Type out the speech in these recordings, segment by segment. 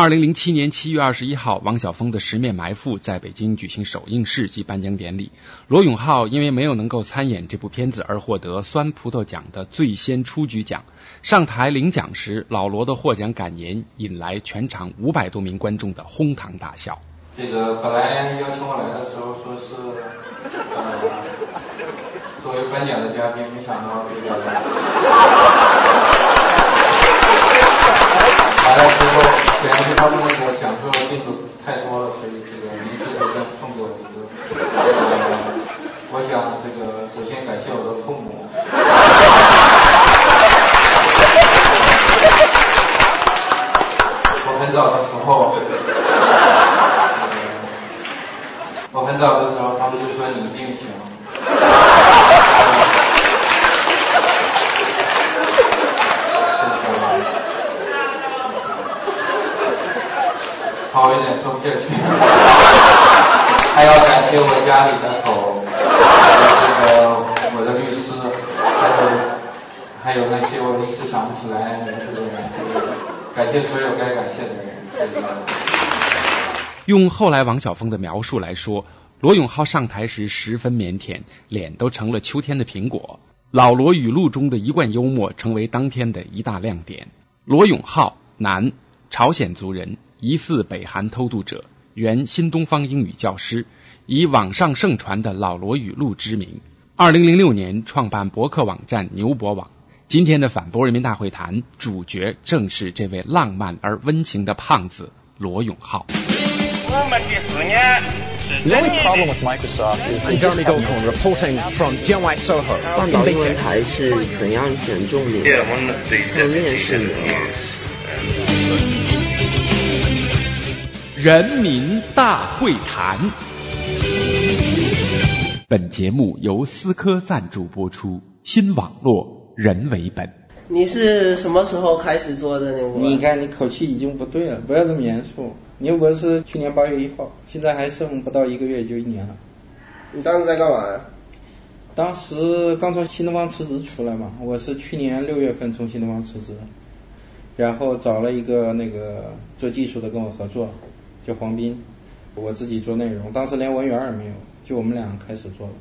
二零零七年七月二十一号，王晓峰的《十面埋伏》在北京举行首映式及颁奖典礼。罗永浩因为没有能够参演这部片子而获得酸葡萄奖的最先出局奖。上台领奖时，老罗的获奖感言引来全场五百多名观众的哄堂大笑。这个本来邀请我来的时候说是作为颁奖的嘉宾，没想到这个来了之后，可能是他们那个讲座进度太多了，所以这个临时就送送给我一个。我想这个首先感谢我的父母。我很早的时候，我很早的时候，他们就说你一定行。好有点说不下去，还要感谢我家里的狗，这个我的律师，还有还有那些我一时想不起来名字的人，这个感谢所有该感谢的人。这个用后来王晓峰的描述来说，罗永浩上台时十分腼腆，脸都成了秋天的苹果。老罗语录中的一贯幽默成为当天的一大亮点。罗永浩，男，朝鲜族人，疑似北韩偷渡者，原新东方英语教师，以网上盛传的老罗语录知名。二零零六年创办博客网站牛博网。今天的反驳人民大会谈主角正是这位浪漫而温情的胖子罗永浩。我们的思念是 The only problem。with Microsoft is Jeremy Goldcorn reporting from Soho. 半岛英文台是怎样选中你的？他们面试你吗？人民大会谈。本节目由思科赞助播出，新网络人为本。你是什么时候开始做的呢？你看你口气已经不对了，不要这么严肃。牛博是去年八月一号，现在还剩不到一个月就一年了。你当时在干嘛呀？当时刚从新东方辞职出来嘛，我是去年六月份从新东方辞职，然后找了一个那个做技术的跟我合作，叫黄斌，我自己做内容，当时连文员也没有，就我们俩开始做了。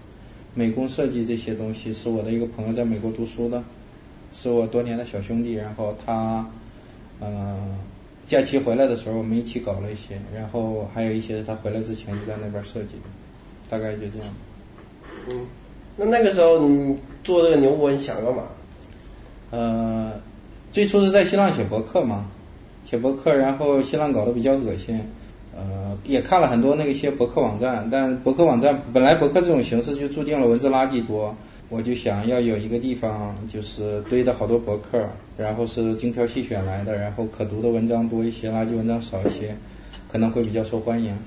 美工设计这些东西是我的一个朋友在美国读书的，是我多年的小兄弟，然后他呃假期回来的时候我们一起搞了一些，然后还有一些是他回来之前就在那边设计的，大概就这样。嗯，那那个时候你做这个牛博，你想干嘛？呃，最初是在新浪写博客嘛，写博客，然后新浪搞得比较恶心，呃，也看了很多那个些博客网站，但博客网站本来博客这种形式就注定了文字垃圾多，我就想要有一个地方就是堆的好多博客，然后是精挑细选来的，然后可读的文章多一些，垃圾文章少一些，可能会比较受欢迎。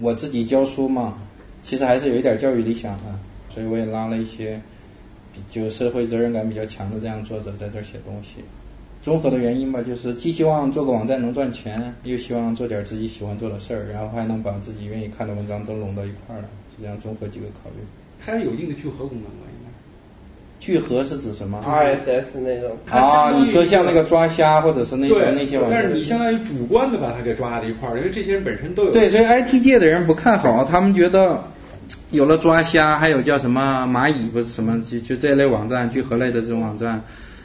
我自己教书嘛，其实还是有一点教育理想的，所以我也拉了一些比就社会责任感比较强的这样作者在这儿写东西。综合的原因吧，就是既希望做个网站能赚钱，又希望做点自己喜欢做的事儿，然后还能把自己愿意看的文章都拢到一块儿来，是这样综合几个考虑。它有一定的聚合功能吧，应该。聚合是指什么 RSS 那种啊，你说像那个抓瞎或者是那种，那些网站，但是你相当于主观的把它给抓在一块儿，因为这些人本身都有。对，所以 IT 界的人不看好，他们觉得有了抓瞎，还有叫什么蚂蚁不是什么，就就这类网站，聚合类的这种网站，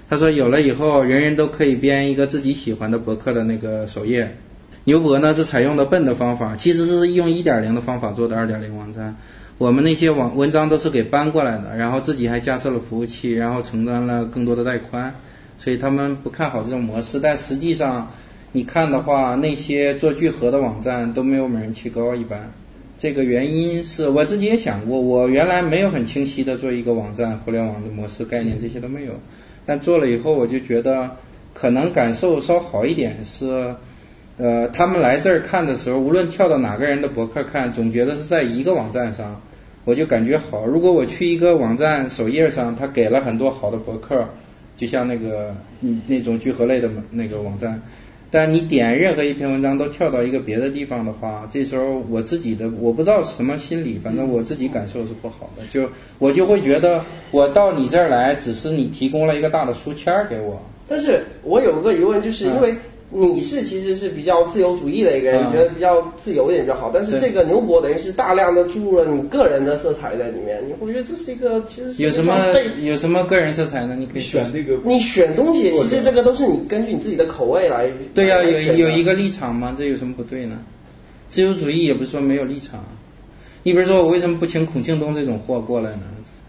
他说有了以后，人人都可以编一个自己喜欢的博客的那个首页。牛博呢是采用的笨的方法，其实是用一点零的方法做的二点零网站。我们那些网文章都是给搬过来的，然后自己还架设了服务器，然后承担了更多的带宽，所以他们不看好这种模式。但实际上，你看的话，那些做聚合的网站都没有美人气高，一般。这个原因是我自己也想过，我原来没有很清晰的做一个网站，互联网的模式概念这些都没有，但做了以后我就觉得可能感受稍好一点是。呃，他们来这儿看的时候，无论跳到哪个人的博客看，总觉得是在一个网站上，我就感觉好。如果我去一个网站首页上，他给了很多好的博客，就像那个嗯那种聚合类的那个网站，但你点任何一篇文章都跳到一个别的地方的话，这时候我自己的我不知道什么心理，反正我自己感受是不好的，就我就会觉得我到你这儿来，只是你提供了一个大的书签儿给我。但是我有个疑问，就是因为你是其实是比较自由主义的一个人，嗯你觉得比较自由一点比较好，但是这个牛博等于是大量的注入了你个人的色彩在里面，你会觉得这是一个其实是有什么有什么个人色彩呢？你可以选那个你选东西，其实这个都是你根据你自己的口味来。对呀、有来选的有一个立场吗？这有什么不对呢？自由主义也不是说没有立场。你比如说，我为什么不请孔庆东这种货过来呢？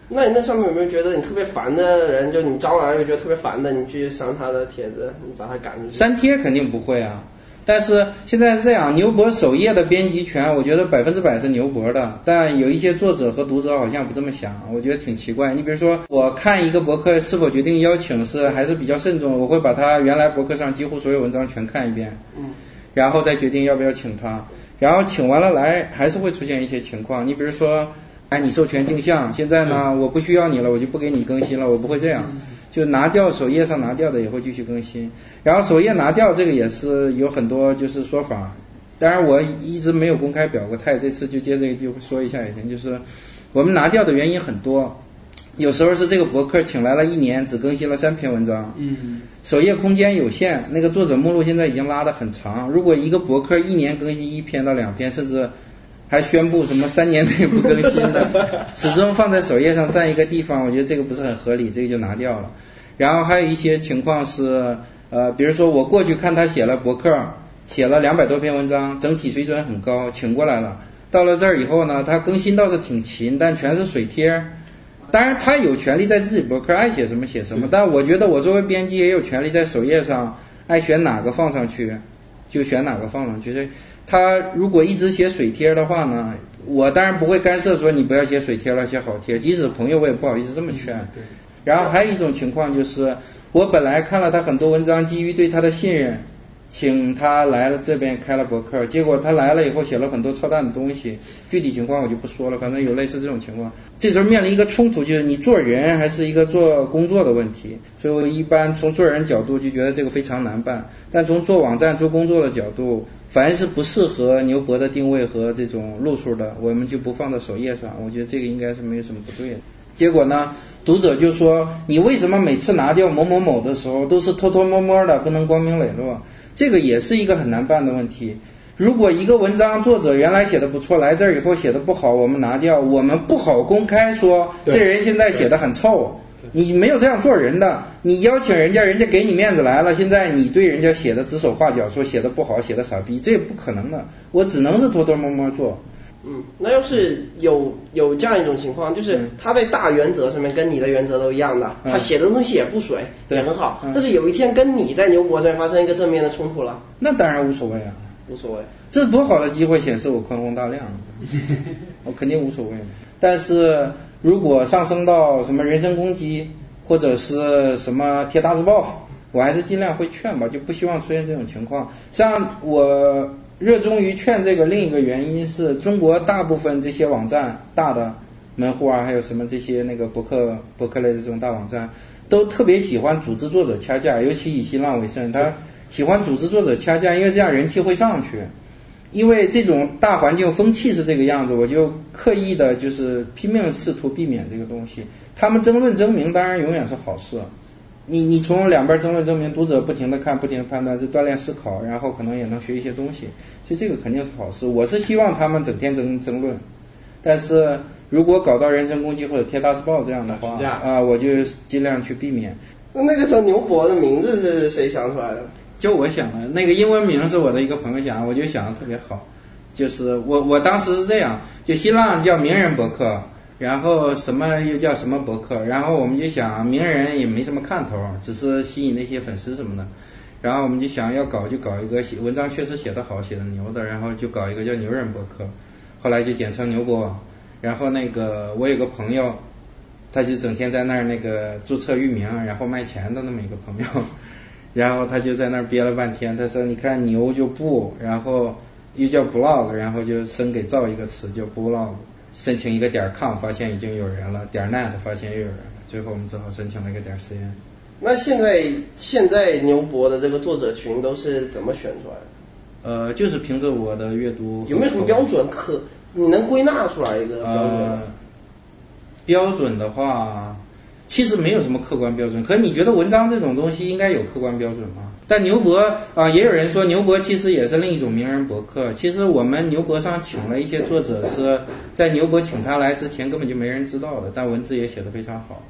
那你那上面有没有觉得你特别烦的人，就你招来又觉得特别烦的，你去删他的帖子，你把他赶出去？删帖肯定不会啊，但是现在是这样，牛博首页的编辑权，我觉得百分之百是牛博的，但有一些作者和读者好像不这么想，我觉得挺奇怪。你比如说，我看一个博客是否决定邀请是还是比较慎重，我会把他原来博客上几乎所有文章全看一遍，嗯，然后再决定要不要请他。然后请完了来，还是会出现一些情况。你比如说，哎，你授权镜像，现在呢，我不需要你了，我就不给你更新了，我不会这样，就拿掉首页上拿掉的也会继续更新。然后首页拿掉这个也是有很多就是说法，当然我一直没有公开表过态，这次就接这个就说一下也行，就是我们拿掉的原因很多。有时候是这个博客请来了一年，只更新了三篇文章，嗯，首页空间有限，那个作者目录现在已经拉得很长。如果一个博客一年更新一篇到两篇，甚至还宣布什么三年内不更新的，始终放在首页上占一个地方，我觉得这个不是很合理，这个就拿掉了。然后还有一些情况是，呃，比如说我过去看他写了博客，写了两百多篇文章，整体水准很高，请过来了。到了这儿以后呢，他更新倒是挺勤，但全是水贴。当然，他有权利在自己博客爱写什么写什么，但我觉得我作为编辑也有权利在首页上爱选哪个放上去就选哪个放上去。所以他如果一直写水贴的话呢，我当然不会干涉说你不要写水贴了，写好贴。即使朋友我也不好意思这么劝。然后还有一种情况就是，我本来看了他很多文章，基于对他的信任，请他来了这边开了博客，结果他来了以后写了很多操蛋的东西，具体情况我就不说了，反正有类似这种情况。这时候面临一个冲突，就是你做人还是一个做工作的问题。所以我一般从做人角度就觉得这个非常难办，但从做网站做工作的角度，凡是不适合牛博的定位和这种路数的，我们就不放到首页上。我觉得这个应该是没有什么不对的。结果呢，读者就说你为什么每次拿掉某某某的时候都是偷偷摸摸的，不能光明磊落？这个也是一个很难办的问题。如果一个文章作者原来写的不错，来这儿以后写的不好，我们拿掉，我们不好公开说这人现在写的很臭。你没有这样做人的，你邀请人家，人家给你面子来了，现在你对人家写的指手画脚，说写的不好，写的傻逼，这也不可能的。我只能是偷偷摸摸做。嗯，那要是有有这样一种情况，就是嗯他在大原则上面跟你的原则都一样的，嗯他写的东西也不水，对也很好，嗯但是有一天跟你在牛博上面发生一个正面的冲突了，那当然无所谓啊，无所谓。这多好的机会显示我宽宏大量，我肯定无所谓。但是如果上升到什么人身攻击，或者是什么贴大字报，我还是尽量会劝吧，就不希望出现这种情况。像我热衷于劝这个另一个原因是中国大部分这些网站大的门户啊，还有什么这些那个博客博客类的这种大网站，都特别喜欢组织作者掐架，尤其以新浪为甚，他喜欢组织作者掐架，因为这样人气会上去。因为这种大环境风气是这个样子，我就刻意的就是拼命试图避免这个东西。他们争论争鸣当然永远是好事，你你从两边争论争鸣，读者不停的看，不停的判断，是锻炼思考，然后可能也能学一些东西，所以这个肯定是好事。我是希望他们整天争争论，但是如果搞到人身攻击或者贴大字报这样的话，啊，我就尽量去避免。那那个时候牛博的名字是谁想出来的？就我想的，那个英文名是我的一个朋友想，我就想的特别好。就是我我当时是这样，就新浪叫名人博客，然后什么又叫什么博客，然后我们就想名人也没什么看头，只是吸引那些粉丝什么的。然后我们就想要搞就搞一个写文章确实写得好，写的牛的，然后就搞一个叫牛人博客，后来就简称牛博网。然后那个我有个朋友，他就整天在那儿那个注册域名，然后卖钱的那么一个朋友。然后他就在那儿憋了半天，他说：“你看牛就不，然后又叫 blog，然后就生给造一个词叫 blog，申请一个点 com，发现已经有人了，点 net 发现又有人了，最后我们只好申请了一个点 cn。那现在现在牛博的这个作者群都是怎么选出来的？呃，就是凭着我的阅读，有没有什么标准可你能归纳出来一个标准呃吗？，标准的话，其实没有什么客观标准。可你觉得文章这种东西应该有客观标准吗？但牛博啊，也有人说牛博其实也是另一种名人博客。其实我们牛博上请了一些作者，是在牛博请他来之前根本就没人知道的，但文字也写得非常好。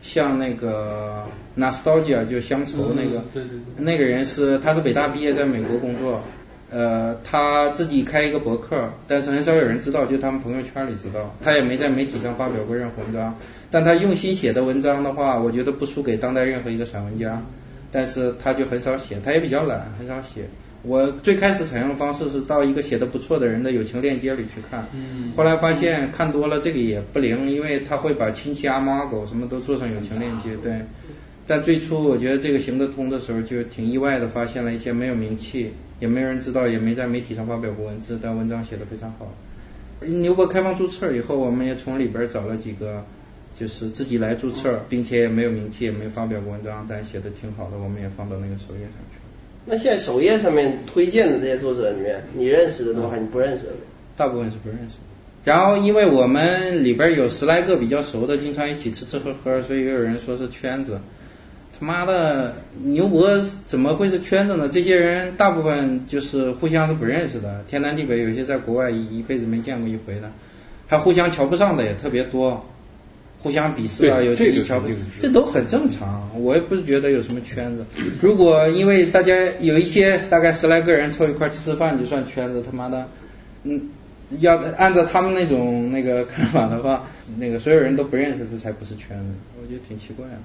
像那个 Nostalgia 就乡愁那个，对对对，那个人是他是北大毕业，在美国工作，呃，他自己开一个博客，但是很少有人知道，就他们朋友圈里知道。他也没在媒体上发表过任何文章，但他用心写的文章的话，我觉得不输给当代任何一个散文家。但是他就很少写，他也比较懒，很少写。我最开始采用的方式是到一个写的不错的人的友情链接里去看，后来发现看多了这个也不灵，因为他会把亲戚阿猫阿狗什么都做成友情链接，对。但最初我觉得这个行得通的时候，就挺意外的，发现了一些没有名气，也没有人知道，也没在媒体上发表过文字，但文章写的非常好。牛博开放注册以后，我们也从里边找了几个。就是自己来注册，并且也没有名气，也没发表过文章，但写的挺好的，我们也放到那个首页上去。那现在首页上面推荐的这些作者里面，你认识的多还是你不认识的？大部分是不认识。然后因为我们里边有十来个比较熟的，经常一起吃吃喝喝，所以也有人说是圈子。他妈的，牛博怎么会是圈子呢？这些人大部分就是互相是不认识的，天南地北，有些在国外一一辈子没见过一回的，还互相瞧不上的也特别多。互相鄙视啊，有这一条，这都很正常。我也不是觉得有什么圈子。如果因为大家有一些大概十来个人凑一块吃吃饭就算圈子，他妈的，嗯，要按照他们那种那个看法的话，那个所有人都不认识，这才不是圈子。我觉得挺奇怪的。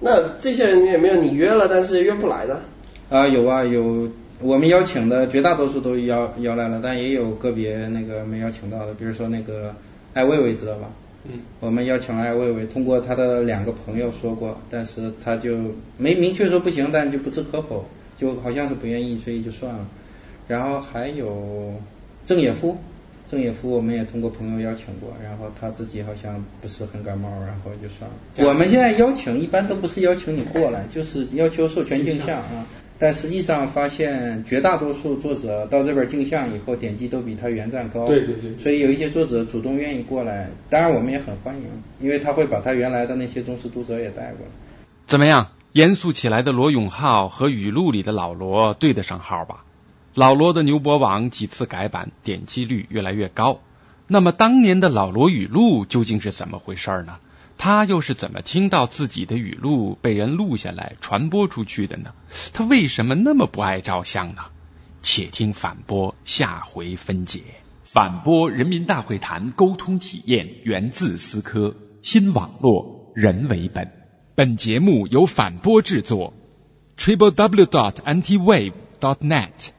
那这些人里面有没有你约了但是约不来的？啊，有啊，有。我们邀请的绝大多数都邀邀来了，但也有个别那个没邀请到的，比如说那个艾薇薇，知道吧？嗯，我们邀请了艾薇薇，通过他的两个朋友说过，但是他就没明确说不行，但就不置可否，就好像是不愿意，所以就算了。然后还有郑也夫，郑也夫我们也通过朋友邀请过，然后他自己好像不是很感冒，然后就算了。我们现在邀请一般都不是邀请你过来，就是要求授权镜像啊。但实际上发现，绝大多数作者到这边镜像以后，点击都比他原站高。对对对。所以有一些作者主动愿意过来，当然我们也很欢迎，因为他会把他原来的那些忠实读者也带过来。怎么样？严肃起来的罗永浩和语录里的老罗对得上号吧？老罗的牛博网几次改版，点击率越来越高。那么当年的老罗语录究竟是怎么回事呢？他又是怎么听到自己的语录被人录下来传播出去的呢？他为什么那么不爱照相呢？且听反播下回分解。反播人民大会谈沟通体验源自思科新网络人为本。本节目由反播制作，triple w dot antiwave dot net。